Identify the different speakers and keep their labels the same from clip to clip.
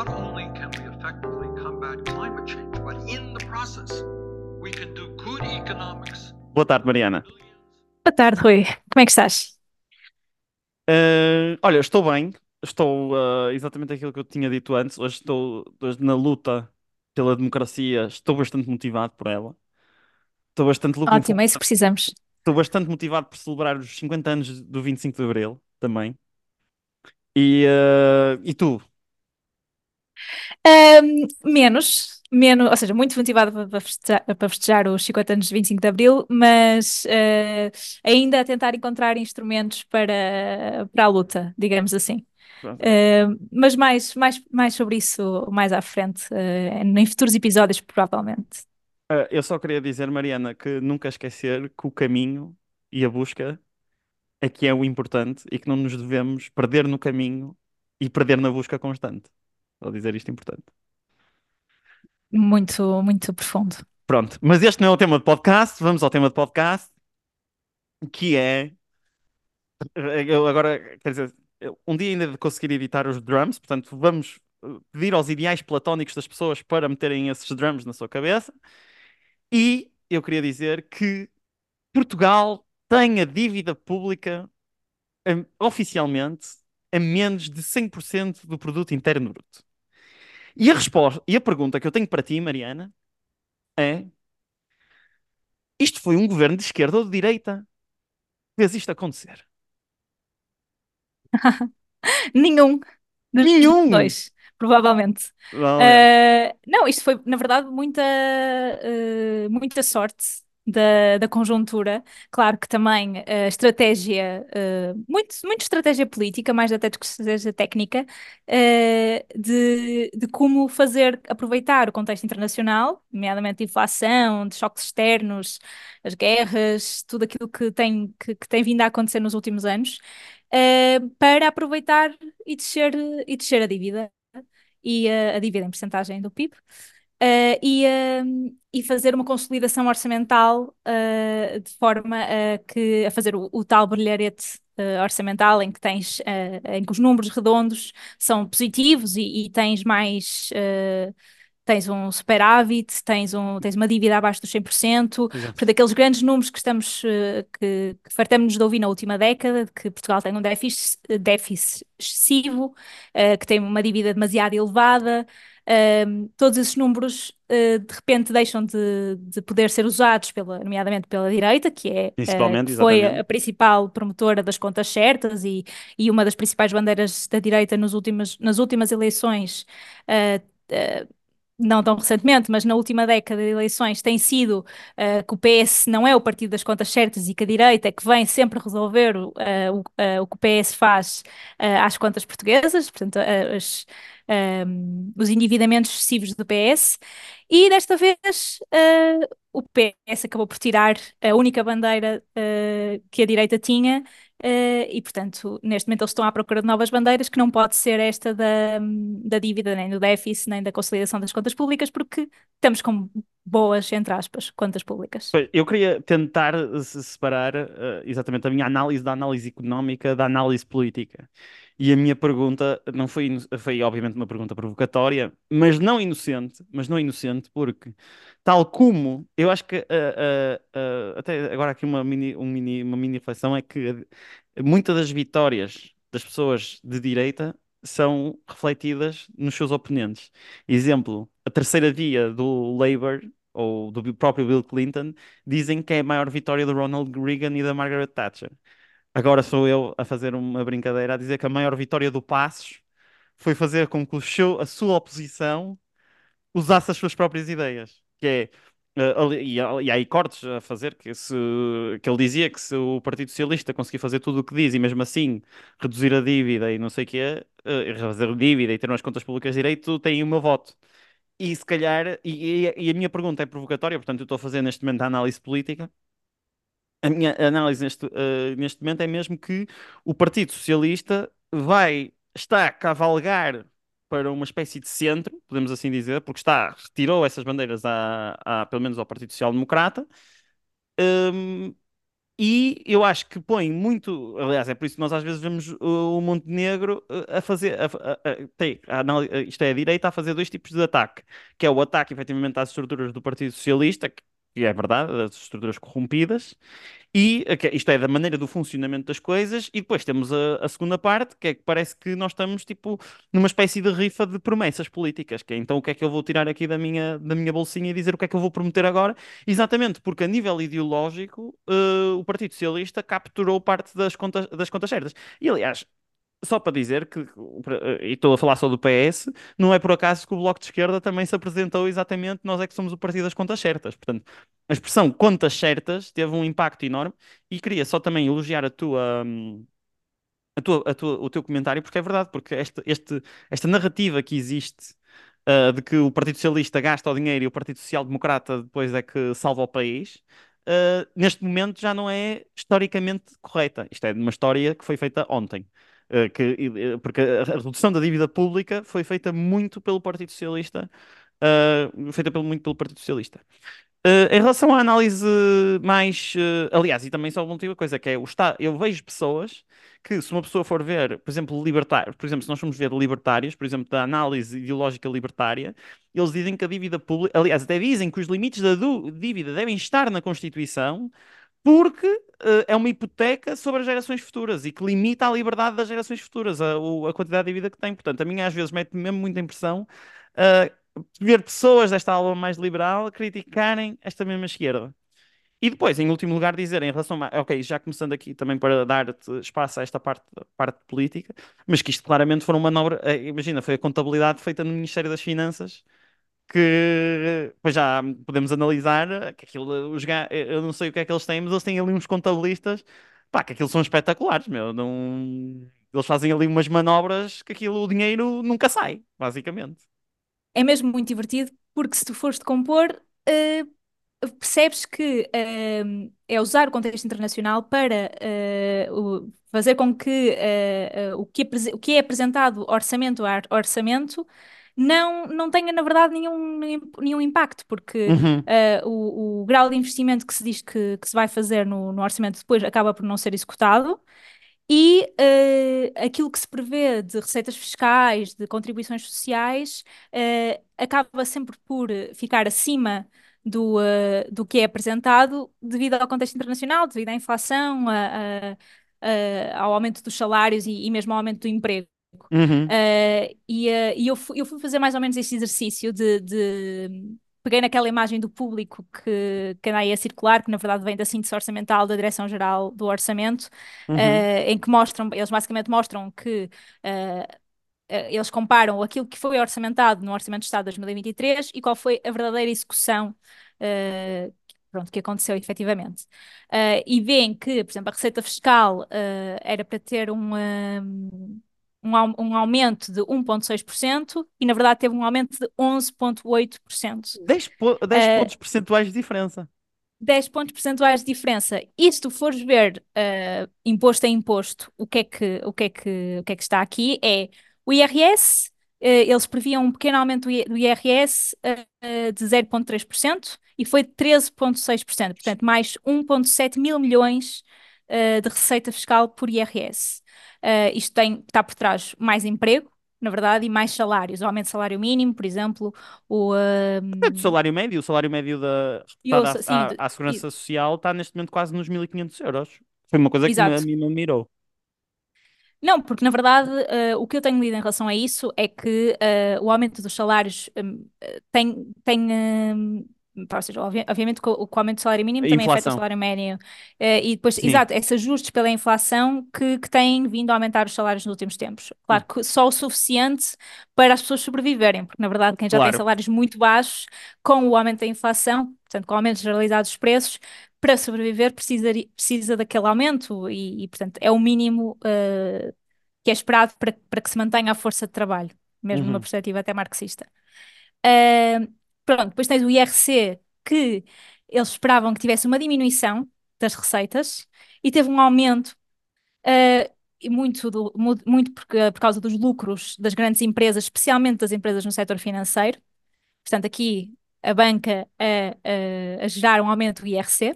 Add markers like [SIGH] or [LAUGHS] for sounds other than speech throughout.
Speaker 1: not only can we effectively combat climate change, but in the process, we can do good economics.
Speaker 2: Boa tarde, Mariana.
Speaker 3: Boa tarde, Rui. Como é que estás?
Speaker 2: Uh, olha, estou bem. Estou uh, exatamente aquilo que eu tinha dito antes. Hoje estou hoje na luta pela democracia. Estou bastante motivado por ela. Estou bastante looking
Speaker 3: Ótimo, é isso que precisamos.
Speaker 2: Estou bastante motivado por celebrar os 50 anos do 25 de Abril também. E, uh, e tu?
Speaker 3: Ahm, menos, menos, ou seja, muito motivada para festejar, para festejar os 50 anos de 25 de Abril, mas eh, ainda a tentar encontrar instrumentos para, para a luta, digamos assim. Eh, mas mais, mais, mais sobre isso mais à frente, eh, em futuros episódios, provavelmente.
Speaker 2: Uh, eu só queria dizer, Mariana, que nunca esquecer que o caminho e a busca é que é o importante e que não nos devemos perder no caminho e perder na busca constante. Vou dizer isto importante.
Speaker 3: Muito, muito profundo.
Speaker 2: Pronto, mas este não é o tema de podcast. Vamos ao tema de podcast, que é. Eu agora, quer dizer, um dia ainda de conseguir editar os drums, portanto, vamos uh, pedir aos ideais platónicos das pessoas para meterem esses drums na sua cabeça. E eu queria dizer que Portugal tem a dívida pública oficialmente a menos de 100% do produto interno bruto. E a resposta, e a pergunta que eu tenho para ti, Mariana, é: isto foi um governo de esquerda ou de direita fez isto acontecer? [LAUGHS]
Speaker 3: Nenhum dos
Speaker 2: Nenhum!
Speaker 3: dois, provavelmente.
Speaker 2: Não.
Speaker 3: Uh, não, isto foi, na verdade, muita, uh, muita sorte da, da conjuntura. Claro que também uh, estratégia, uh, muito, muito estratégia política, mais até do que estratégia técnica, uh, de, de como fazer, aproveitar o contexto internacional, nomeadamente inflação, de choques externos, as guerras, tudo aquilo que tem, que, que tem vindo a acontecer nos últimos anos, uh, para aproveitar e descer, e descer a dívida e a, a dívida em percentagem do PIB, uh, e, uh, e fazer uma consolidação orçamental uh, de forma a, que, a fazer o, o tal brilharete orçamental em que tens em que os números redondos são positivos e, e tens mais tens um superávit, tens, um, tens uma dívida abaixo dos 100%,
Speaker 2: Exato.
Speaker 3: por daqueles grandes números que estamos, que, que fartamos de ouvir na última década, de que Portugal tem um déficit, déficit excessivo, uh, que tem uma dívida demasiado elevada, uh, todos esses números uh, de repente deixam de, de poder ser usados, pela, nomeadamente pela direita, que, é, que foi
Speaker 2: exatamente.
Speaker 3: a principal promotora das contas certas e, e uma das principais bandeiras da direita nos últimos, nas últimas eleições não tão recentemente, mas na última década de eleições, tem sido uh, que o PS não é o partido das contas certas e que a direita é que vem sempre resolver uh, o, uh, o, que o PS faz às contas portuguesas, portanto, as, um, os endividamentos excessivos do PS. E desta vez o PS acabou por tirar a única bandeira que a direita tinha Uh, e, portanto, neste momento eles estão à procura de novas bandeiras, que não pode ser esta da, da dívida, nem do déficit, nem da consolidação das contas públicas, porque estamos com boas, entre aspas, contas públicas.
Speaker 2: Eu queria tentar separar uh, exatamente a minha análise da análise económica da análise política. E a minha pergunta não foi, foi obviamente uma pergunta provocatória, mas não inocente, mas não inocente, porque tal como eu acho que uh, uh, uh, até agora aqui uma mini, um mini, uma mini reflexão é que muitas das vitórias das pessoas de direita são refletidas nos seus oponentes. Exemplo, a terceira via do Labour ou do próprio Bill Clinton dizem que é a maior vitória do Ronald Reagan e da Margaret Thatcher. Agora sou eu a fazer uma brincadeira a dizer que a maior vitória do Passos foi fazer com que seu, a sua oposição usasse as suas próprias ideias. Que é, uh, e, e há aí cortes a fazer que, se, que ele dizia que se o Partido Socialista conseguir fazer tudo o que diz e mesmo assim reduzir a dívida e não sei o que é, uh, fazer dívida e ter umas contas públicas direito, tem o meu voto. E se calhar, e, e, e a minha pergunta é provocatória, portanto eu estou a fazer neste momento a análise política a minha análise neste, uh, neste momento é mesmo que o Partido Socialista vai, está a cavalgar para uma espécie de centro, podemos assim dizer, porque está, retirou essas bandeiras, à, à, pelo menos ao Partido Social Democrata, um, e eu acho que põe muito. Aliás, é por isso que nós às vezes vemos o, Montenegro eh, a fazer. A, a, a, a isto é, a direita a fazer dois tipos de ataque, que é o ataque efetivamente às estruturas do Partido Socialista, que é verdade, as estruturas corrompidas, e isto é da maneira do funcionamento das coisas, e depois temos a, a, segunda parte, que é que parece que nós estamos tipo numa espécie de rifa de promessas políticas, que é então o que é que eu vou tirar aqui da minha, da minha bolsinha e dizer o que é que eu vou prometer agora, exatamente porque a nível ideológico uh, o Partido Socialista capturou parte das contas, das contas certas. E aliás, só para dizer que, e estou a falar só do PS, não é por acaso que o Bloco de Esquerda também se apresentou exatamente nós é que somos o partido das contas certas. Portanto, a expressão contas certas teve um impacto enorme e queria só também elogiar a tua. A tua, a tua, o teu comentário, porque é verdade, porque este, este, esta narrativa que existe uh, de que o Partido Socialista gasta o dinheiro e o Partido Social Democrata depois é que salva o país, uh, neste momento já não é historicamente correta. Isto é uma história que foi feita ontem. Eh, que, eh, porque a redução da dívida pública foi feita muito pelo Partido Socialista, uh, feita pelo, muito pelo Partido Socialista. Uh, em relação à análise mais, uh, aliás, e também só uma última coisa, que é o Estado, eu vejo pessoas que, se uma pessoa for ver, por exemplo, libertários, por exemplo, se nós formos ver libertários, por exemplo, da análise ideológica libertária, eles dizem que a dívida pública, aliás, até dizem que os limites da dívida devem estar na Constituição, porque uh, é uma hipoteca sobre as gerações futuras e que limita a liberdade das gerações futuras, a, a quantidade de vida que tem. Portanto, a mim às vezes mete mesmo muita impressão uh, ver pessoas desta aula mais liberal criticarem esta mesma esquerda. E depois, em último lugar, dizer em relação a. Ok, já começando aqui também para dar-te espaço a esta parte, parte política, mas que isto claramente foi uma manobra. Eh, imagina, foi a contabilidade feita no Ministério das Finanças que pois já podemos analisar que aquilo, os eu não sei o que é que eles têm, mas eles têm ali uns contabilistas, pá, que aquilo são espetaculares, meu, não... eles fazem ali umas manobras que aquilo, o dinheiro nunca sai, basicamente.
Speaker 3: É mesmo muito divertido, porque se tu fores de compor, uh, percebes que uh, é usar o contexto internacional para uh, fazer com que, o, que o que é apresentado orçamento a orçamento não, não tenha, na verdade, nenhum, nenhum impacto, porque uhum. uh, o, o, grau de investimento que se diz que, que se vai fazer no, no orçamento depois acaba por não ser executado. E uh, aquilo que se prevê de receitas fiscais, de contribuições sociais, uh, acaba sempre por ficar acima do, uh, do que é apresentado devido ao contexto internacional, devido à inflação, a, a, a, ao aumento dos salários e, e mesmo ao aumento do emprego. Uhum. Uh, e, uh, e eu, fui, eu fui fazer mais ou menos esse exercício de, de peguei naquela imagem do público que, que anda aí a circular, que na verdade vem da síntese orçamental da Direção-Geral do Orçamento, uhum. uh, em que mostram, eles basicamente mostram que uh, eles comparam aquilo que foi orçamentado no Orçamento de Estado de 2023 e qual foi a verdadeira execução uh, pronto, que aconteceu efetivamente. e veem que, por exemplo, a receita fiscal era para ter um um, um aumento de 1,6% e, na verdade, teve um aumento de 11,8%.
Speaker 2: 10, po 10 uh, pontos percentuais de diferença.
Speaker 3: 10 pontos percentuais de diferença. E se tu fores ver uh, imposto a imposto, o que, é que, o, que é que, o que é que está aqui é o IRS, uh, eles previam um pequeno aumento do IRS uh, de 0,3% e foi de 13,6%, portanto, mais 1,7 mil milhões de receita fiscal por IRS. Uh, isto tem, está por trás mais emprego, na verdade, e mais salários. O aumento do salário mínimo, por exemplo, o...
Speaker 2: Uh... do salário médio, o salário médio da, eu, à, sim, à, à, Segurança e... Social está neste momento quase nos 1500 euros. Foi uma coisa Exato. que a mim me mirou.
Speaker 3: Não, porque na verdade uh, o que eu tenho lido em relação a isso é que uh, o aumento dos salários um, tem, tem um, ou seja, obviamente com, com o aumento do salário mínimo também afeta o salário médio. Uh, e depois, Sim. exato, esses ajustes pela inflação que, que têm vindo a aumentar os salários nos últimos tempos. Claro que só o suficiente para as pessoas sobreviverem, porque na verdade quem já claro. tem salários muito baixos, com o aumento da inflação, portanto com o aumento generalizado dos preços, para sobreviver precisa, precisa daquele aumento e, e portanto, é o mínimo uh, que é esperado para, para que se mantenha a força de trabalho, mesmo uhum. numa perspectiva até marxista. Uh, Pronto, depois tens o IRC, que eles esperavam que tivesse uma diminuição das receitas e teve um aumento, uh, muito, do, muito por, por causa dos lucros das grandes empresas, especialmente das empresas no setor financeiro. Portanto, aqui a banca a, a, a gerar um aumento do IRC.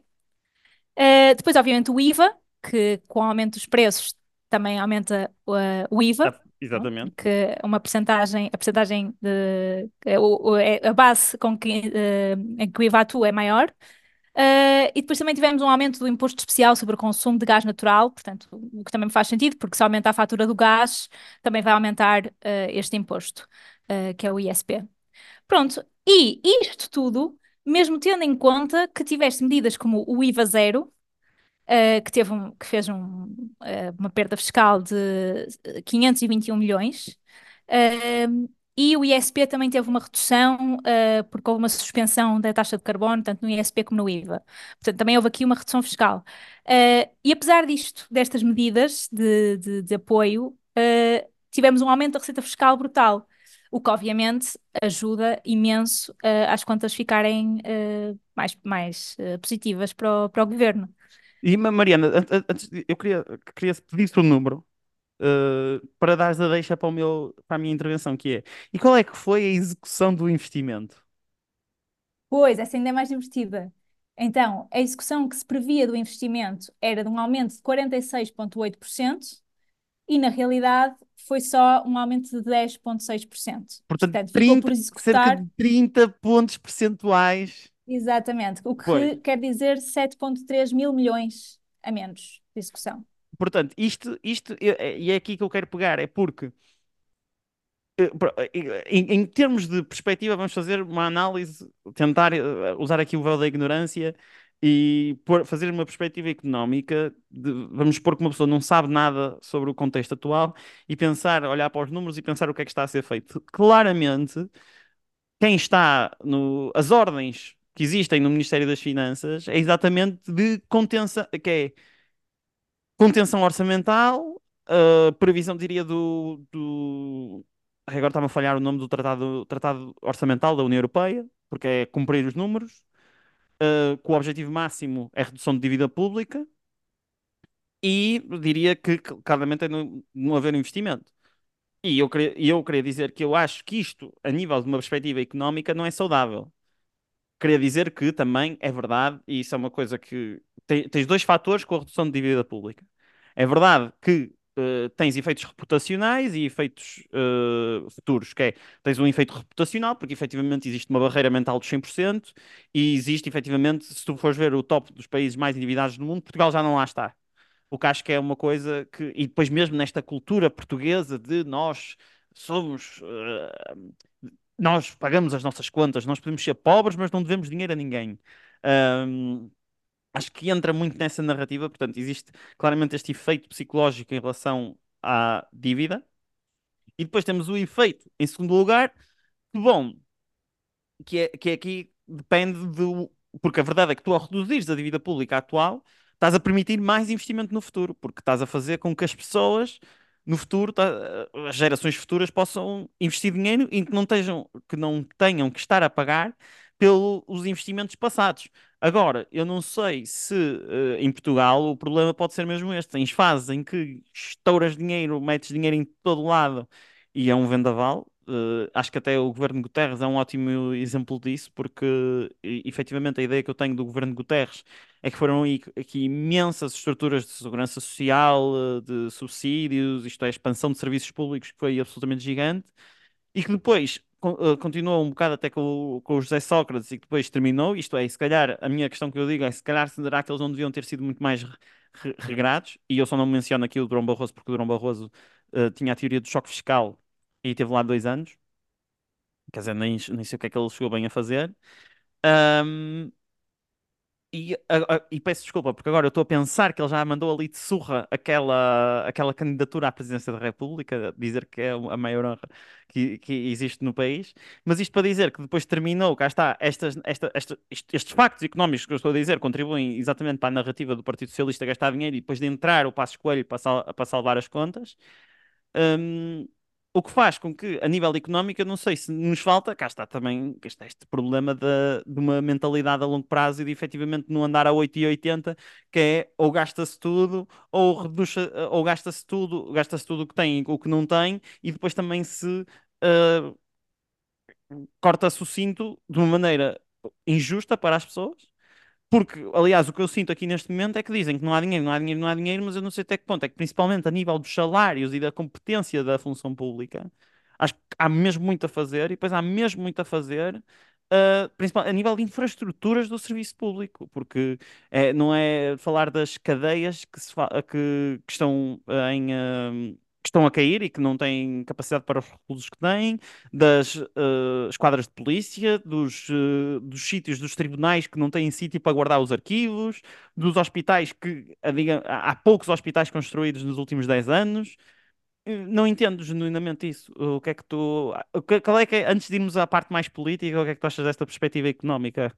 Speaker 3: Uh, depois, obviamente, o IVA, que com o aumento dos preços também aumenta uh, o IVA,
Speaker 2: Exatamente.
Speaker 3: que uma percentagem, a percentagem de, é é a base com que, uh, em que o IVA atua é maior. Uh, e depois também tivemos um aumento do imposto especial sobre o consumo de gás natural, portanto, o que também faz sentido, porque se aumenta a fatura do gás, também vai aumentar uh, este imposto, uh, que é o ISP. Pronto, e isto tudo, mesmo tendo em conta que tiveste medidas como o IVA zero, uh, que teve um- que fez um, uh, uma perda fiscal de uh, 521 milhões, uh, e o ISP também teve uma redução, uh, porque houve uma suspensão da taxa de carbono, tanto no ISP como no IVA. Portanto, também houve aqui uma redução fiscal. Uh, e apesar disto, destas medidas de, de- de apoio, uh, tivemos um aumento da receita fiscal brutal, o que obviamente ajuda imenso às contas ficarem mais, mais positivas para o, para o governo.
Speaker 2: E Ma- Mariana, an- an- antes eu queria, queria pedir-te um número eh, para dares a deixa para, o meu, para a minha intervenção, que é, e qual é que foi a execução do investimento?
Speaker 3: Pois, essa ainda é mais divertida. Então, a execução que se previa do investimento era de um aumento de 46,8% e, na realidade, foi só um aumento de 10,6%.
Speaker 2: Portanto,
Speaker 3: Portanto, ficou por
Speaker 2: 30, cerca
Speaker 3: executar
Speaker 2: de 30 pontos percentuais.
Speaker 3: Exatamente, o que
Speaker 2: Pois.
Speaker 3: quer dizer 7,3 mil milhões a menos de execução.
Speaker 2: Portanto, isto, isto e é aqui que eu quero pegar, é porque eh, pro- eh, em, em termos de perspectiva, vamos fazer uma análise, tentar eh, usar aqui o véu da ignorância e pôr- fazer uma perspectiva económica. de- vamos supor que uma pessoa não sabe nada sobre o contexto atual e pensar, olhar para os números e pensar o que é que está a ser feito. Claramente, quem está no, as ordens que existem no Ministério das Finanças é exatamente de contenção, que é contenção orçamental, uh, previsão, diria, do, do... Agora está-me a falhar o nome do tratado, tratado orçamental da União Europeia, porque é cumprir os números, uh, que o objetivo máximo é redução de dívida pública, e diria que claramente é não, não haver investimento. E eu eu queria dizer que eu acho que isto, a nível de uma perspectiva económica, não é saudável. Queria dizer que também é verdade, e isso é uma coisa que te- tens dois fatores com a redução de dívida pública. É verdade que eh, tens efeitos reputacionais e efeitos eh, futuros, que é, tens um efeito reputacional, porque efetivamente existe uma barreira mental de 100%, e existe efetivamente, se tu fores ver o top dos países mais endividados do mundo, Portugal já não lá está. O que acho que é uma coisa que, e depois mesmo nesta cultura portuguesa de nós somos, eh, nós pagamos as nossas contas, nós podemos ser pobres, mas não devemos dinheiro a ninguém. Ahm, acho que entra muito nessa narrativa, portanto, existe claramente este efeito psicológico em relação à dívida. E depois temos o efeito, em segundo lugar, que, bom, que é, que é aqui depende do. Porque a verdade é que tu, ao reduzires a dívida pública atual, estás a permitir mais investimento no futuro, porque estás a fazer com que as pessoas no futuro, tá- as gerações futuras possam investir dinheiro e que não estejam, que não tenham que estar a pagar pelos investimentos passados. Agora, eu não sei se eh, em Portugal o problema pode ser mesmo este. Tens fases em que estouras dinheiro, metes dinheiro em todo lado e é um vendaval. Eh, acho que até o governo Guterres é um ótimo exemplo disso, porque efetivamente a ideia que eu tenho do governo Guterres é que foram aqui imensas estruturas de segurança social, eh, de subsídios, isto é, expansão de serviços públicos que foi absolutamente gigante, e que depois eh, continuou um bocado até com, com o José Sócrates e que depois terminou. Isto é, se calhar, a minha questão que eu digo é se calhar será que eles não deviam ter sido muito mais re- re- regrados, e eu só não menciono aqui o Durão Barroso porque o Durão Barroso eh, tinha a teoria do choque fiscal e teve lá dois anos. Quer dizer, nem, nem sei o que é que ele chegou bem a fazer. Ahm, e, a- a- e peço desculpa, porque agora eu estou a pensar que ele já mandou ali de surra aquela, aquela candidatura à presidência da República, dizer que é a maior honra que, que existe no país. Mas isto para dizer que depois terminou, cá está, estas, esta, esta- est- estes factos económicos que eu estou a dizer contribuem exatamente para a narrativa do Partido Socialista gastar dinheiro e depois de entrar o Passos Coelho para, sal- para salvar as contas. Hum, o que faz com que, a nível económico, eu não sei se nos falta, cá está também está este problema da- de, uma mentalidade a longo prazo e de efetivamente não andar a 8 e 80, que é ou gasta-se tudo, ou reduz, ou gasta-se tudo, gasta-se tudo o que tem e o que não tem, e depois também se ah, corta-se o cinto de uma maneira injusta para as pessoas Porque, aliás, o que eu sinto aqui neste momento é que dizem que não há dinheiro, não há dinheiro, não há dinheiro, mas eu não sei até que ponto. É que, principalmente a nível dos salários e da competência da função pública, acho que há mesmo muito a fazer e depois há mesmo muito a fazer. Uh, principalmente a nível de infraestruturas do serviço público, porque é, não é falar das cadeias que, que, que estão uh, em, uh, que estão a cair e que não têm capacidade para os recursos que têm, das uh, esquadras de polícia, dos, uh, dos sítios dos tribunais que não têm sítio para guardar os arquivos, dos hospitais que diga, há poucos hospitais construídos nos últimos 10 anos. Não entendo genuinamente isso. O que é que tu. Qual é que é, antes de irmos à parte mais política, o que é que tu achas desta perspectiva económica?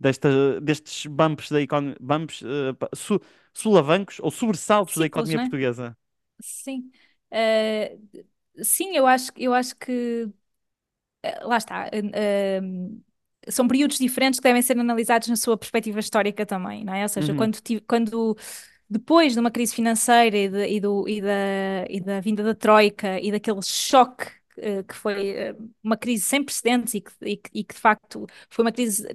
Speaker 2: Desta, destes bumps da economia, bumps, uh, su, sulavancos ou sobressaltos Ciclos, da economia né? portuguesa?
Speaker 3: Sim. Uh, sim, eu acho, eu acho que uh, lá está. Uh, são períodos diferentes que devem ser analisados na sua perspectiva histórica também, não é? Ou seja, uhum. quando, quando depois de uma crise financeira e, de, e, do, e, da, e da vinda da Troika e daquele choque que foi uma crise sem precedentes e que, e que, e que de facto foi uma crise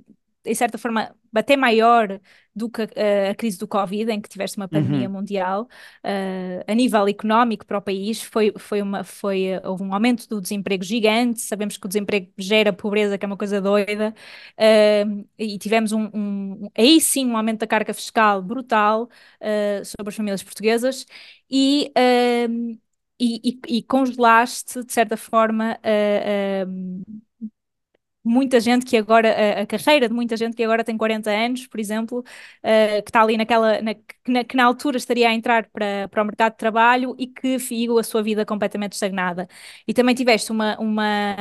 Speaker 3: em certa forma, até maior do que a, a, crise do Covid, em que tiveste uma pandemia uhum. mundial, uh, a nível económico para o país, foi, foi uma, foi, houve um aumento do desemprego gigante, sabemos que o desemprego gera pobreza, que é uma coisa doida, uh, e tivemos um, um, aí sim um aumento da carga fiscal brutal uh, sobre as famílias portuguesas, e, e, e, e, congelaste, de certa forma, muita gente que agora, a, carreira de muita gente que agora tem 40 anos, por exemplo, uh, que está ali naquela, na, que, na, que na altura estaria a entrar para, para o mercado de trabalho e que viu a sua vida completamente estagnada. E também tiveste uma, uma,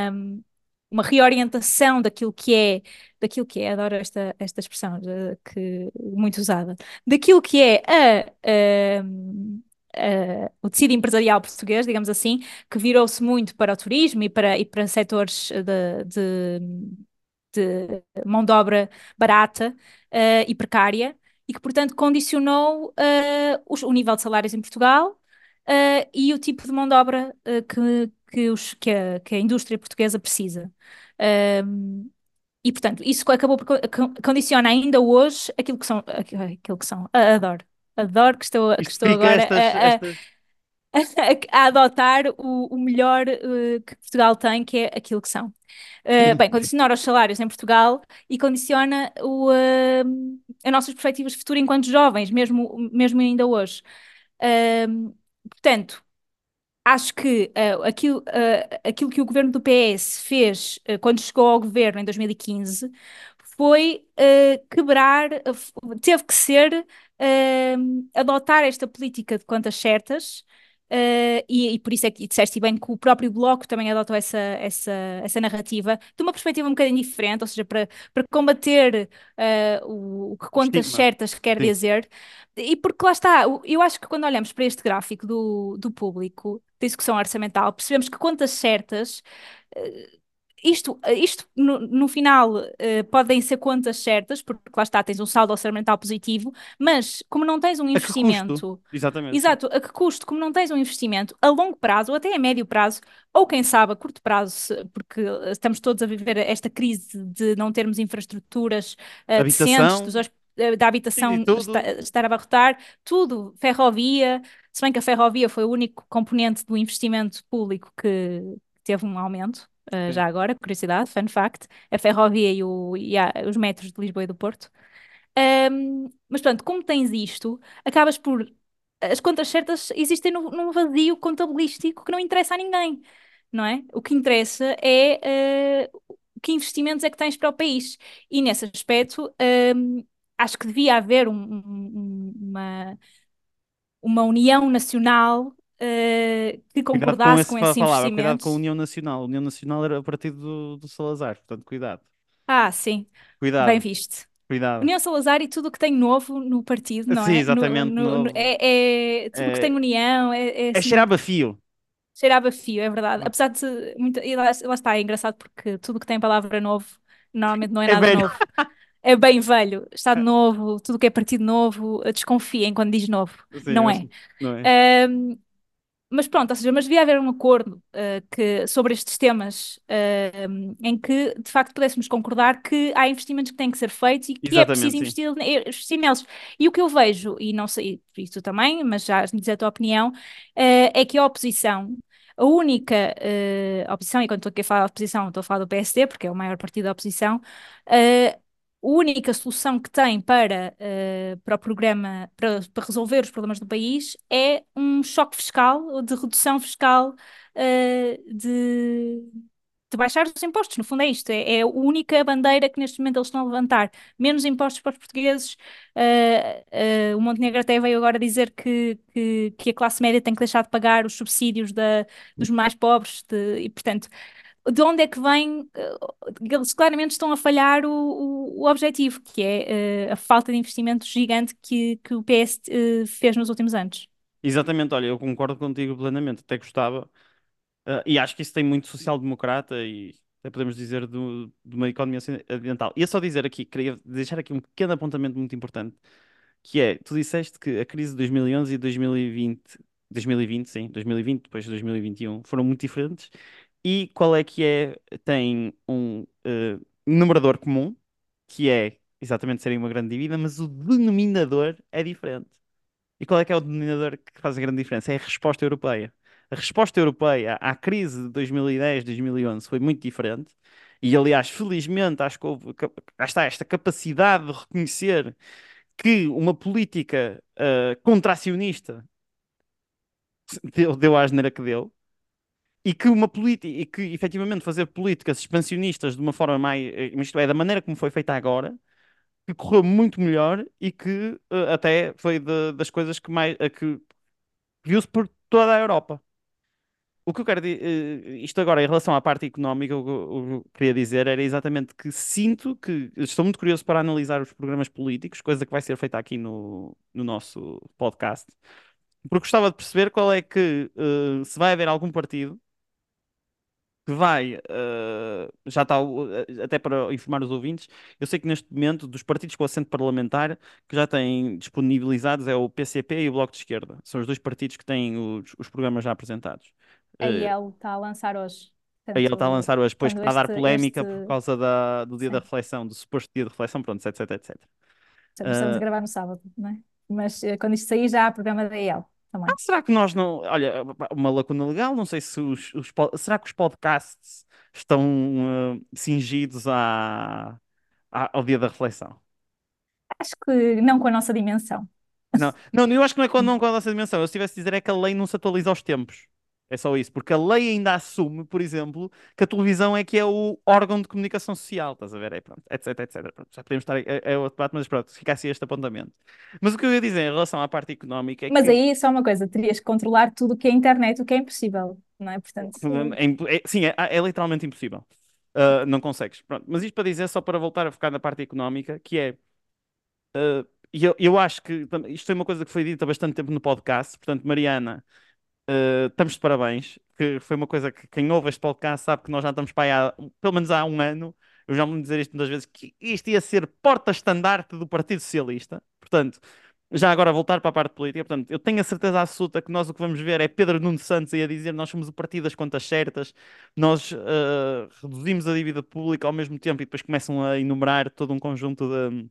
Speaker 3: uma reorientação daquilo que é, daquilo que é, adoro esta, esta expressão que, muito usada, daquilo que é a, a uh, o tecido empresarial português, digamos assim, que virou-se muito para o turismo e para, e para setores de, de, de mão de obra barata uh, e precária, e que, portanto, condicionou uh, os, o nível de salários em Portugal e o tipo de mão de obra que, que, os, que, a, que, a, indústria portuguesa precisa. e, portanto, isso acabou por condiciona ainda hoje aquilo que são, aquilo que são, adoro, Adoro que estou, que estou agora estas, a, estas... [LAUGHS] a, a, adotar o, o melhor uh, que Portugal tem, que é aquilo que são. Uh, bem, condiciona os salários em Portugal e condiciona o, uh, as nossas perspectivas de futuro enquanto jovens, mesmo, mesmo ainda hoje. portanto, acho que uh, aquilo, uh, aquilo que o governo do PS fez uh, quando chegou ao governo em 2015 foi quebrar, teve que ser uh, adotar esta política de contas certas. Uh, e, e, por isso é que disseste bem que o próprio Bloco também adotou essa, essa, essa narrativa de uma perspectiva um bocadinho diferente, ou seja, para, para combater uh, o, o, que contas Estigma. certas quer Sim. dizer. E porque lá está, eu acho que quando olhamos para este gráfico do, do público, da execução orçamental, percebemos que contas certas. Uh, isto, isto no, no final uh, podem ser contas certas, porque lá está, tens um saldo orçamental positivo, mas como não tens um investimento.
Speaker 2: Exatamente.
Speaker 3: Exato, a que custo? Como não tens um investimento a longo prazo, ou até a médio prazo, ou quem sabe a curto prazo, porque estamos todos a viver esta crise de não termos infraestruturas uh, decentes, dos, eh, da habitação estar, estar a abarrotar, tudo, ferrovia, se bem que a ferrovia foi o único componente do investimento público que teve um aumento. Uh, já agora, curiosidade, fun fact, a ferrovia e, o, e a, os metros de Lisboa e do Porto. Um, mas pronto, como tens isto, acabas por. As contas certas existem no, num vazio contabilístico que não interessa a ninguém, não é? O que interessa é uh, que investimentos é que tens para o país. E nesse aspecto, um, acho que devia haver um, um, uma, uma união nacional uh, que concordasse com, esse, com esse palavra, investimento.
Speaker 2: Cuidado com a União Nacional. A União Nacional era o partido do, do Salazar, portanto, cuidado.
Speaker 3: Ah, sim.
Speaker 2: Cuidado.
Speaker 3: Bem visto.
Speaker 2: Cuidado.
Speaker 3: União Salazar e tudo o que tem novo no partido, não
Speaker 2: sim,
Speaker 3: é?
Speaker 2: exatamente.
Speaker 3: No, no, é, é, tudo o é, que tem união. É, é,
Speaker 2: é assim, cheirava fio.
Speaker 3: Cheirava fio, é verdade. Apesar de. Muito, e lá, lá está, é engraçado porque tudo o que tem palavra novo normalmente não é, é nada novo. [LAUGHS] é bem velho, Estado Novo, tudo que é partido novo, desconfiem quando diz novo. Sim, não, é.
Speaker 2: não é. Um,
Speaker 3: mas pronto, ou seja, mas devia haver um acordo uh, que, sobre estes temas uh, em que de facto pudéssemos concordar que há investimentos que têm que ser feitos e que é
Speaker 2: Exatamente,
Speaker 3: preciso
Speaker 2: sim.
Speaker 3: investir, investir neles. E o que eu vejo, e não sei, isso também, mas já me diz a tua opinião, uh, é que a oposição. A única oposição, e quando estou aqui a falar da oposição, estou a falar do PSD, porque é o maior partido da oposição, a única solução que tem para, uh, para o programa, para, para, resolver os problemas do país, é um choque fiscal, de redução fiscal, uh, de, de baixar os impostos. No fundo, é isto. É, é, a única bandeira que neste momento eles estão a levantar. Menos impostos para os portugueses. Uh, o Montenegro até veio agora dizer que, que, que, a classe média tem que deixar de pagar os subsídios da, dos mais pobres, de, e, portanto de onde é que vem, eh, eles claramente estão a falhar o, o, o objetivo, que é uh, a falta de investimento gigante que, que o PS uh, eh, fez nos últimos anos.
Speaker 2: Exatamente, olha, eu concordo contigo plenamente, até gostava, uh, e acho que isso tem muito social-democrata e até podemos dizer do, de uma economia ambiental. E é só dizer aqui, queria deixar aqui um pequeno apontamento muito importante, que é, tu disseste que a crise de 2011 e 2020, 2020, sim, 2020, depois de 2021, foram muito diferentes, e qual é que é? Tem um uh, numerador comum, que é exatamente serem uma grande dívida, mas o denominador é diferente. E qual é que é o denominador que faz a grande diferença? É a resposta europeia. A resposta europeia à crise de 2010, 2011 foi muito diferente. E, aliás, felizmente, acho que houve, está esta capacidade de reconhecer que uma política uh, contracionista deu, deu à asneira que deu e que uma política e que efetivamente fazer políticas expansionistas de uma forma mais, eh, isto é, da maneira como foi feita agora, que correu muito melhor e que uh, até foi de, das coisas que mais uh, que viu-se por toda a Europa. O que eu quero dizer, isto agora em relação à parte económica, o que eu queria dizer era exatamente que sinto que estou muito curioso para analisar os programas políticos, coisa que vai ser feita aqui no, no nosso podcast, porque gostava de perceber qual é que se vai haver algum partido que vai, uh, já está, uh, até para informar os ouvintes, eu sei que neste momento, dos partidos com assento parlamentar, que já têm disponibilizados é o PCP e o Bloco de Esquerda. São os dois partidos que têm os, os programas já apresentados.
Speaker 3: A IEL está a lançar hoje.
Speaker 2: Portanto, a IEL está a lançar hoje, depois está a dar polémica este... por causa da, do dia Sim. da reflexão, do suposto dia de reflexão, pronto, etc, etc.
Speaker 3: Estamos a gravar no sábado, não é? Mas quando isto sair já há programa da IEL também.
Speaker 2: Ah, será que nós não. Olha, uma lacuna legal, não sei se os. os será que os podcasts estão uh, cingidos à, à, ao dia da reflexão?
Speaker 3: Acho que não com a nossa dimensão.
Speaker 2: Não, não eu acho que não é com, [LAUGHS] não com a nossa dimensão. Eu, se tivesse de dizer, é que a lei não se atualiza aos tempos. É só isso, porque a lei ainda assume, por exemplo, que a televisão é que é o órgão de comunicação social, estás a ver? É, pronto, etc, etc. Pronto, já podemos estar. É, é outro debate, mas pronto, fica assim este apontamento. Mas o que eu ia dizer em relação à parte económica é
Speaker 3: Mas
Speaker 2: que...
Speaker 3: aí só uma coisa, terias que controlar tudo o que é internet, o que é impossível, não é? Portanto.
Speaker 2: É, é, sim, é, é, literalmente impossível. Uh, não consegues. Pronto, mas isto para dizer, só para voltar a focar na parte económica, que é. Uh, eu, eu acho que isto foi uma coisa que foi dita há bastante tempo no podcast, portanto, Mariana, Uh, estamos de parabéns, que foi uma coisa que quem ouve este podcast sabe que nós já estamos para há, pelo menos há um ano, eu já me dizer isto muitas vezes, que isto ia ser porta-estandarte do Partido Socialista. Portanto, já agora voltar para a parte política, portanto, eu tenho a certeza absoluta que nós o que vamos ver é Pedro Nuno Santos aí a dizer nós somos o partido das contas certas, nós uh, reduzimos a dívida pública ao mesmo tempo e depois começam a enumerar todo um conjunto de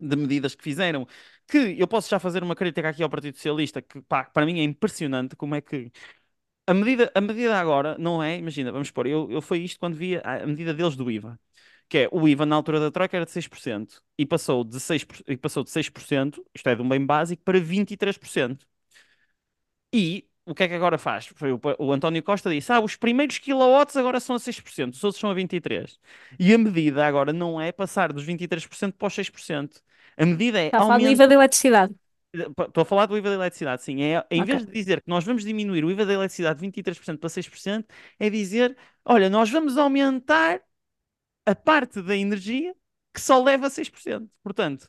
Speaker 2: de medidas que fizeram, que eu posso já fazer uma crítica aqui ao Partido Socialista, que pá, para mim é impressionante como é que a medida, a medida agora não é, imagina, vamos supor, eu, eu foi isto quando via a medida deles do IVA, que é o IVA na altura da troca era de 6% e passou de 6%, e passou de 6%, isto é de um bem básico, para 23%. E o que é que agora faz? Foi o, o, António Costa disse: Ah, os primeiros kilowatts agora são a 6%, os outros são a 23%. E a medida agora não é passar dos 23% para os 6%. A medida é.
Speaker 3: Está a falar do IVA da eletricidade.
Speaker 2: Estou a falar do IVA da eletricidade, sim. É, em okay. vez de dizer que nós vamos diminuir o IVA da eletricidade de 23% para 6%, é dizer: olha, nós vamos aumentar a parte da energia que só leva a 6%. Portanto,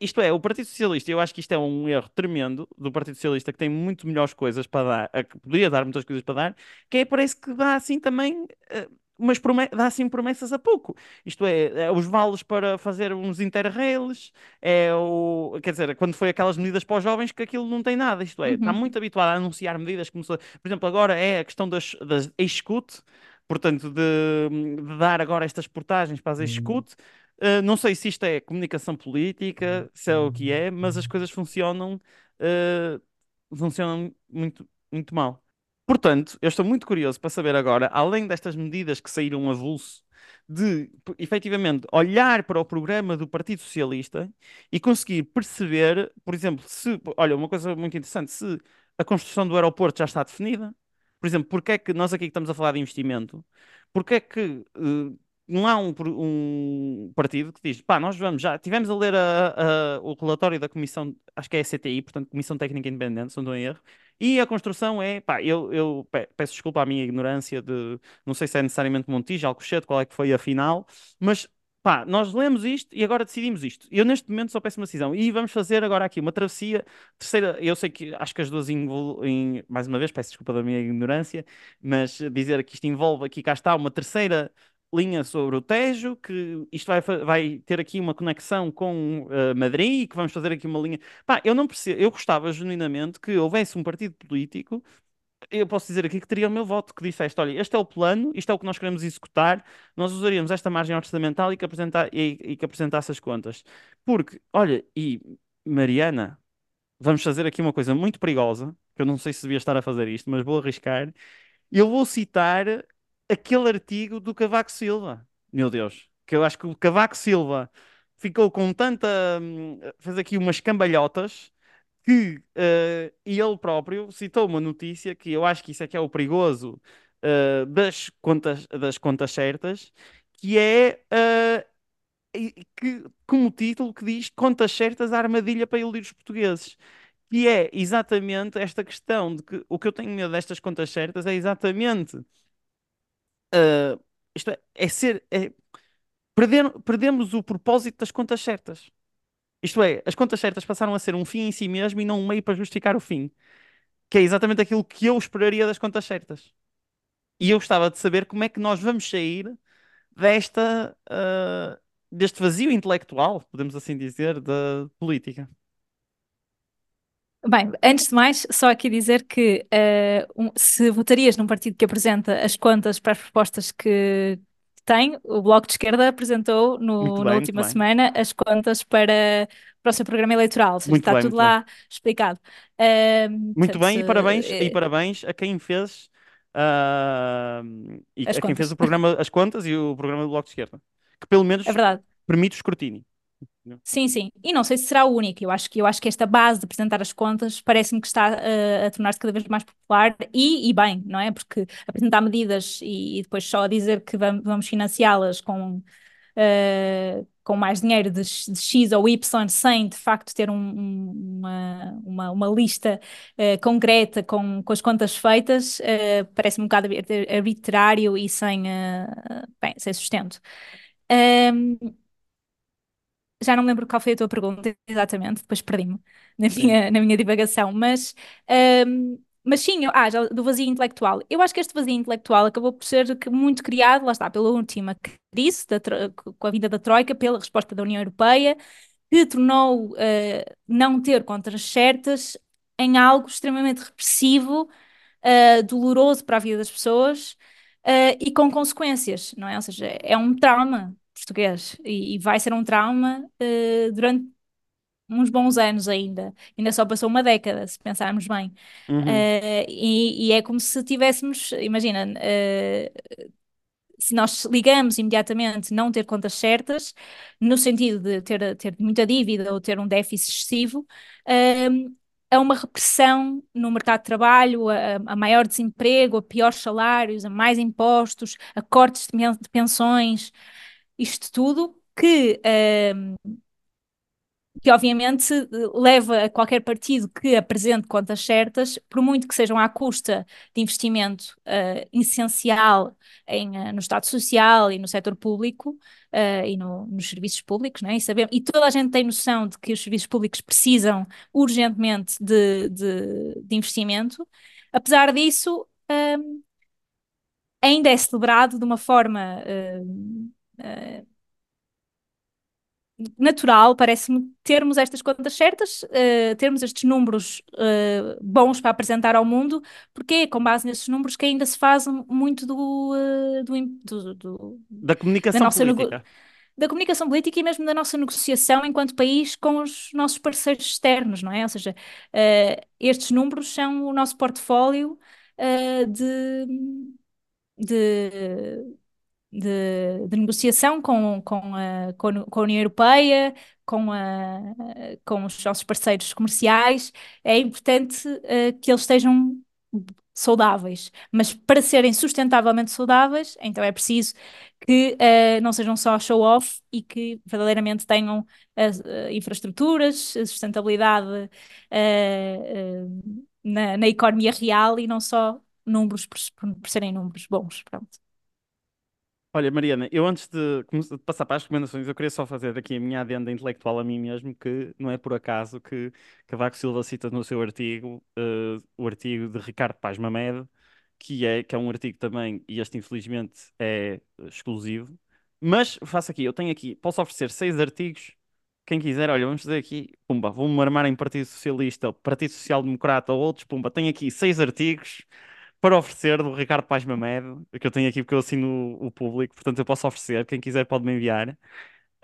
Speaker 2: isto é, o Partido Socialista, eu acho que isto é um erro tremendo do Partido Socialista, que tem muito melhores coisas para dar, que poderia dar muitas coisas para dar, que é, parece que dá assim também uh, mas dá assim promessas a pouco. Isto é, é os vales para fazer uns interrails, é o, quer dizer, quando foi aquelas medidas para os jovens que aquilo não tem nada. Isto é, uhum. está muito habituado a anunciar medidas, começou, por exemplo, agora é a questão das, das escute, portanto, de, de, dar agora estas portagens para as escute. Uh, não sei se isto é comunicação política, se é o que é, mas as coisas funcionam, uh, funcionam muito, muito mal. Portanto, eu estou muito curioso para saber agora, além destas medidas que saíram avulso, de efetivamente olhar para o programa do Partido Socialista e conseguir perceber, por exemplo, se, olha, uma coisa muito interessante, se a construção do aeroporto já está definida, por exemplo, porque é que nós aqui estamos a falar de investimento, porque é que uh, não há um, um, partido que diz, pá, nós vamos já, tivemos a ler a, a, o relatório da Comissão, acho que é a CTI, portanto, Comissão Técnica Independente, se não estou em erro, e a construção é, pá, eu, eu peço desculpa à minha ignorância de, não sei se é necessariamente Montijo, Alcochete, qual é que foi a final, mas pá, nós lemos isto e agora decidimos isto. Eu neste momento só peço uma decisão. E vamos fazer agora aqui uma travessia terceira. Eu sei que acho que as duas envolvem, mais uma vez, peço desculpa da minha ignorância, mas dizer que isto envolve aqui, cá está, uma terceira linha sobre o Tejo, que isto vai, vai ter aqui uma conexão com uh, Madrid, que vamos fazer aqui uma linha. Pá, eu não percebo, eu gostava genuinamente que houvesse um partido político, eu posso dizer aqui que teria o meu voto, que disseste, olha, este é o plano, isto é o que nós queremos executar, nós usaríamos esta margem orçamental e que, apresentar, e, e que apresentasse as contas. Porque, olha, e Mariana, vamos fazer aqui uma coisa muito perigosa, que eu não sei se devia estar a fazer isto, mas vou arriscar. Eu vou citar aquele artigo do Cavaco Silva. Meu Deus, que eu acho que o Cavaco Silva ficou com tanta. Hum, fez aqui umas cambalhotas que uh, ele próprio citou uma notícia que eu acho que isso é que é o perigoso uh, das, contas, das contas certas, que é. Uh, que, como título que diz contas certas, armadilha para iludir os portugueses. E é exatamente esta questão de que o que eu tenho medo destas contas certas é exatamente Uh, isto é, é ser. É, perder, perdemos o propósito das contas certas. Isto é, as contas certas passaram a ser um fim em si mesmo e não um meio para justificar o fim. Que é exatamente aquilo que eu esperaria das contas certas. E eu gostava de saber como é que nós vamos sair desta, uh, deste vazio intelectual, podemos assim dizer, da política.
Speaker 3: Bem, antes de mais, só aqui dizer que uh, um, se votarias num partido que apresenta as contas para as propostas que tem, o Bloco de Esquerda apresentou no, bem, na última semana as contas para, para o seu programa eleitoral, seja, está bem, tudo lá bem. explicado.
Speaker 2: Uh, muito portanto, bem, e parabéns, uh, e parabéns a quem fez uh, e a quem fez o programa, as contas e o programa do Bloco de Esquerda, que pelo menos é permite o escrutínio.
Speaker 3: Sim, sim. E não sei se será o único. Eu acho que, eu acho que esta base de apresentar as contas parece-me que está uh, a tornar-se cada vez mais popular e, e, bem, não é? Porque apresentar medidas e, e depois só dizer que vamos, vamos financiá-las com, uh, com mais dinheiro de, de, X ou Y sem de facto ter um, um, uma, uma, uma, lista uh, concreta com, com as contas feitas parece-me um bocado arbitrário e sem, bem, sem sustento. Um, já não lembro qual foi a tua pergunta exatamente, depois perdi-me na minha, na minha divagação, mas, um, mas sim, ah, já, do vazio intelectual. Eu acho que este vazio intelectual acabou por ser muito criado, lá está, pela última crise, da, com a vida da Troika, pela resposta da União Europeia, que tornou uh, não ter contas certas em algo extremamente repressivo, uh, doloroso para a vida das pessoas uh, e com consequências, não é? Ou seja, é um trauma português e, e vai ser um trauma uh, durante uns bons anos ainda. Ainda só passou uma década, se pensarmos bem. Uhum. Uh, e, e, é como se tivéssemos, imagina, uh, se nós ligamos imediatamente não ter contas certas, no sentido de ter, ter muita dívida ou ter um déficit excessivo, a uma repressão no mercado de trabalho, a, a, maior desemprego, a piores salários, a mais impostos, a cortes de pensões isto tudo que, que obviamente leva a qualquer partido que apresente contas certas, por muito que sejam à custa de investimento uh, essencial em, uh, no Estado Social e no setor público uh, e no, nos serviços públicos, né? e, sabemos, e toda a gente tem noção de que os serviços públicos precisam urgentemente de, de, de investimento. Apesar disso, um, ainda é celebrado de uma forma uh, uh, natural, parece-me, termos estas contas certas, uh, termos estes números uh, bons para apresentar ao mundo, porque é com base nesses números que ainda se faz muito do, uh, do, do, do,
Speaker 2: da comunicação da política.
Speaker 3: Da comunicação política e mesmo da nossa negociação enquanto país com os nossos parceiros externos, não é? Ou seja, estes números são o nosso portfólio de, de de, de negociação com, com, a, com, a União Europeia, com, a, com os nossos parceiros comerciais, é importante uh, que eles estejam saudáveis, mas para serem sustentavelmente saudáveis, então é preciso que uh, não sejam só show-off e que verdadeiramente tenham uh, infraestruturas, sustentabilidade na, na, economia real e não só números por, por serem números bons, pronto.
Speaker 2: Olha, Mariana, eu antes de, de, passar para as recomendações, eu queria só fazer aqui a minha adenda intelectual a mim mesmo, que não é por acaso que Cavaco Silva cita no seu artigo uh, o artigo de Ricardo Paz Mamed, que é, que é um artigo também, e este infelizmente é exclusivo, mas faço aqui, eu tenho aqui, posso oferecer seis artigos, quem quiser, olha, vamos fazer aqui, pumba, vou-me armar em Partido Socialista, Partido Social Democrata ou outros, pumba, tenho aqui seis artigos para oferecer do Ricardo Paz Mamed, que eu tenho aqui porque eu assino o, público, portanto eu posso oferecer, quem quiser pode me enviar.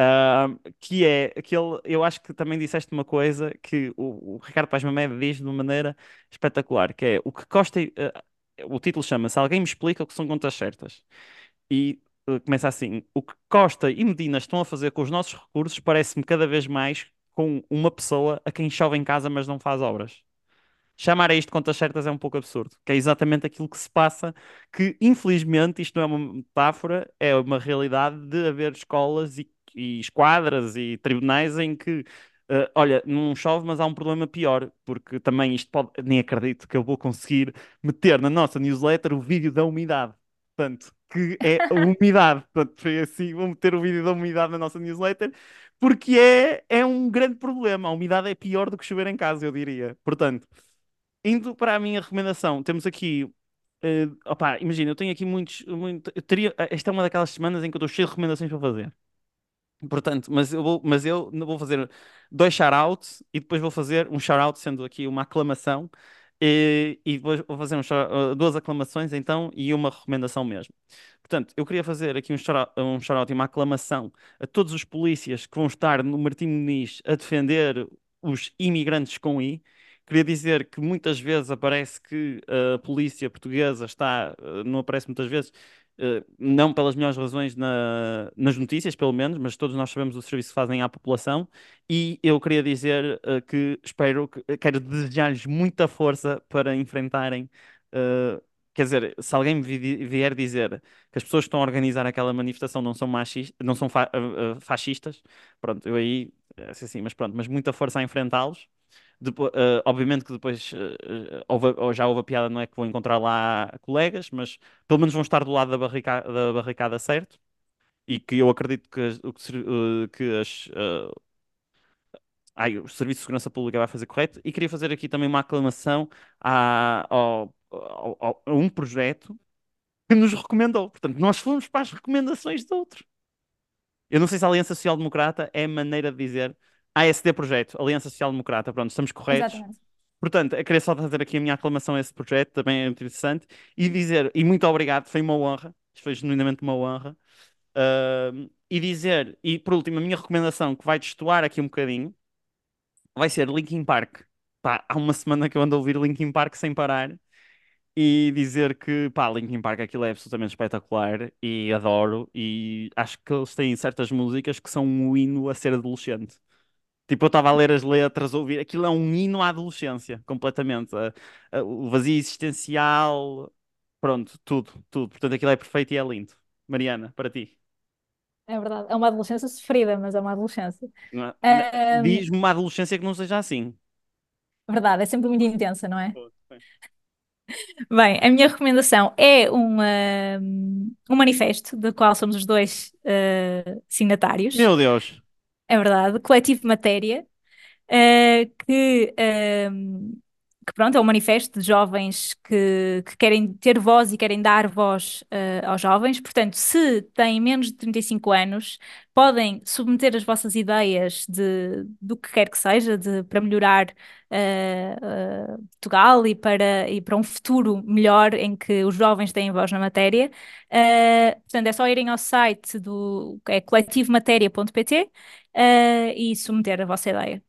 Speaker 2: Uh, que é aquele, eu acho que também disseste uma coisa que o, o Ricardo Paz Mamed diz de uma maneira espetacular, que é o que Costa, uh, o título chama-se Alguém me explica o que são contas certas. E uh, começa assim: o que Costa e Medina estão a fazer com os nossos recursos parece-me cada vez mais com uma pessoa a quem chove em casa, mas não faz obras chamar a isto contas certas é um pouco absurdo, que é exatamente aquilo que se passa, que infelizmente isto não é uma metáfora, é uma realidade de haver escolas e, e esquadras e tribunais em que Uh, olha, não chove, mas há um problema pior, porque também isto pode. Nem acredito que eu vou conseguir meter na nossa newsletter o vídeo da umidade. Portanto, que é a [LAUGHS] umidade. Portanto, foi assim: vou meter o vídeo da umidade na nossa newsletter, porque é, é um grande problema. A umidade é pior do que chover em casa, eu diria. Portanto, Indo para a minha recomendação, temos aqui. Uh, opa, imagina, eu tenho aqui muitos. Muito, teria, eh, esta é uma daquelas semanas em que eu estou cheio de recomendações para fazer. Portanto, mas eu vou, mas eu vou fazer dois shout-outs e depois vou fazer um shout-out, sendo aqui uma aclamação, e, e depois vou fazer um duas aclamações então e uma recomendação mesmo. Portanto, eu queria fazer aqui um shout-out um shout e uma aclamação a todos os polícias que vão estar no Martim Muniz a defender os imigrantes com I Queria dizer que muitas vezes aparece que a polícia portuguesa está, eh, não aparece muitas vezes, eh, não pelas melhores razões na, nas notícias, pelo menos, mas todos nós sabemos o serviço que fazem à população. E eu queria dizer que espero, que, quero desejar-lhes muita força para enfrentarem. Quer dizer, se alguém vier dizer que as pessoas que estão a organizar aquela manifestação não são, machistas, não são fa fascistas, pronto, eu aí, assim, mas pronto, mas muita força a enfrentá-los. Depois, uh, obviamente que depois uh, houve, ou já houve a piada, não é que vão encontrar lá colegas, mas pelo menos vão estar do lado da barricada, da barricada certo. E que eu acredito que, que as, ai, o Serviço de Segurança Pública vai fazer correto. E queria fazer aqui também uma aclamação a, a um projeto que nos recomendou. Portanto, nós fomos para as recomendações de outro. Eu não sei se a Aliança Social Democrata é maneira de dizer ASD Projeto, Aliança Social Democrata, pronto, estamos corretos. Exatamente. Portanto, eu queria só fazer aqui a minha aclamação a esse projeto, também é interessante, e dizer, e muito obrigado, foi uma honra, foi genuinamente uma honra, uh, e dizer, e por último, a minha recomendação, que vai destoar aqui um bocadinho, vai ser Linkin Park. Pá, há uma semana que eu ando a ouvir Linkin Park sem parar, e dizer que, pá, Linkin Park aquilo é absolutamente espetacular, e adoro, e acho que eles têm certas músicas que são um hino a ser adolescente. Tipo, eu estava a ler as letras, a ouvir. Aquilo é um hino à adolescência, completamente. o vazio existencial, pronto, tudo, tudo. Portanto, aquilo é perfeito e é lindo. Mariana, para ti.
Speaker 3: É verdade, é uma adolescência sofrida, mas é uma adolescência.
Speaker 2: É? Diz-me uma adolescência que não seja assim.
Speaker 3: Verdade, é sempre muito intensa, não é? [LAUGHS] Bem, a minha recomendação é um, um manifesto do qual somos os dois uh, signatários.
Speaker 2: Meu Deus!
Speaker 3: É verdade, Coletivo Matéria, uh, que, uh, que pronto, é um manifesto de jovens que, que querem ter voz e querem dar voz uh, aos jovens. Portanto, se têm menos de 35 anos, podem submeter as vossas ideias de, do que quer que seja, de, para melhorar uh, uh, Portugal e para, e para um futuro melhor em que os jovens têm voz na matéria. portanto, é só irem ao site do é coletivomatéria.pt e submeter a vossa ideia.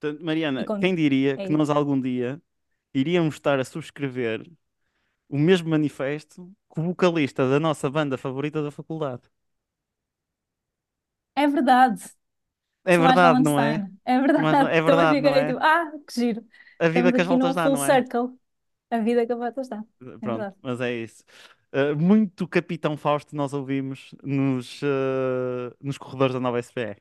Speaker 2: Portanto, Mariana, com... quem diria é que nós algum dia iríamos estar a subscrever o mesmo manifesto que o vocalista da nossa banda favorita da faculdade?
Speaker 3: É verdade.
Speaker 2: É verdade, não é?
Speaker 3: É verdade. Mas, é verdade, não é? Tipo, ah, que giro.
Speaker 2: A vida Estamos que as voltas dá, não é?
Speaker 3: Circle. A vida que as voltas dá.
Speaker 2: É Pronto, é mas é isso. Uh, muito Capitão Fausto nós ouvimos nos, uh, nos corredores da nova SPE.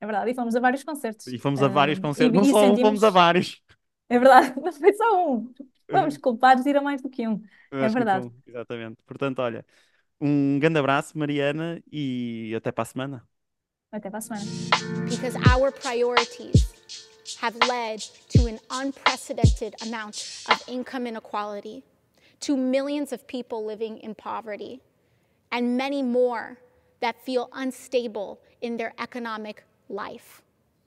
Speaker 3: É verdade, e fomos a vários concertos.
Speaker 2: E fomos a vários concertos, não só um, fomos a vários. [LAUGHS]
Speaker 3: É verdade, [LAUGHS] não foi só um. Fomos culpados de ir a mais do que um. É verdade.
Speaker 2: Um, exatamente. Portanto, olha, um grande abraço, Mariana, e até para a semana.
Speaker 3: Até para a semana.
Speaker 4: Because our priorities have led to an unprecedented amount of income inequality, to millions of people living in poverty, and many more that feel unstable in their economic life.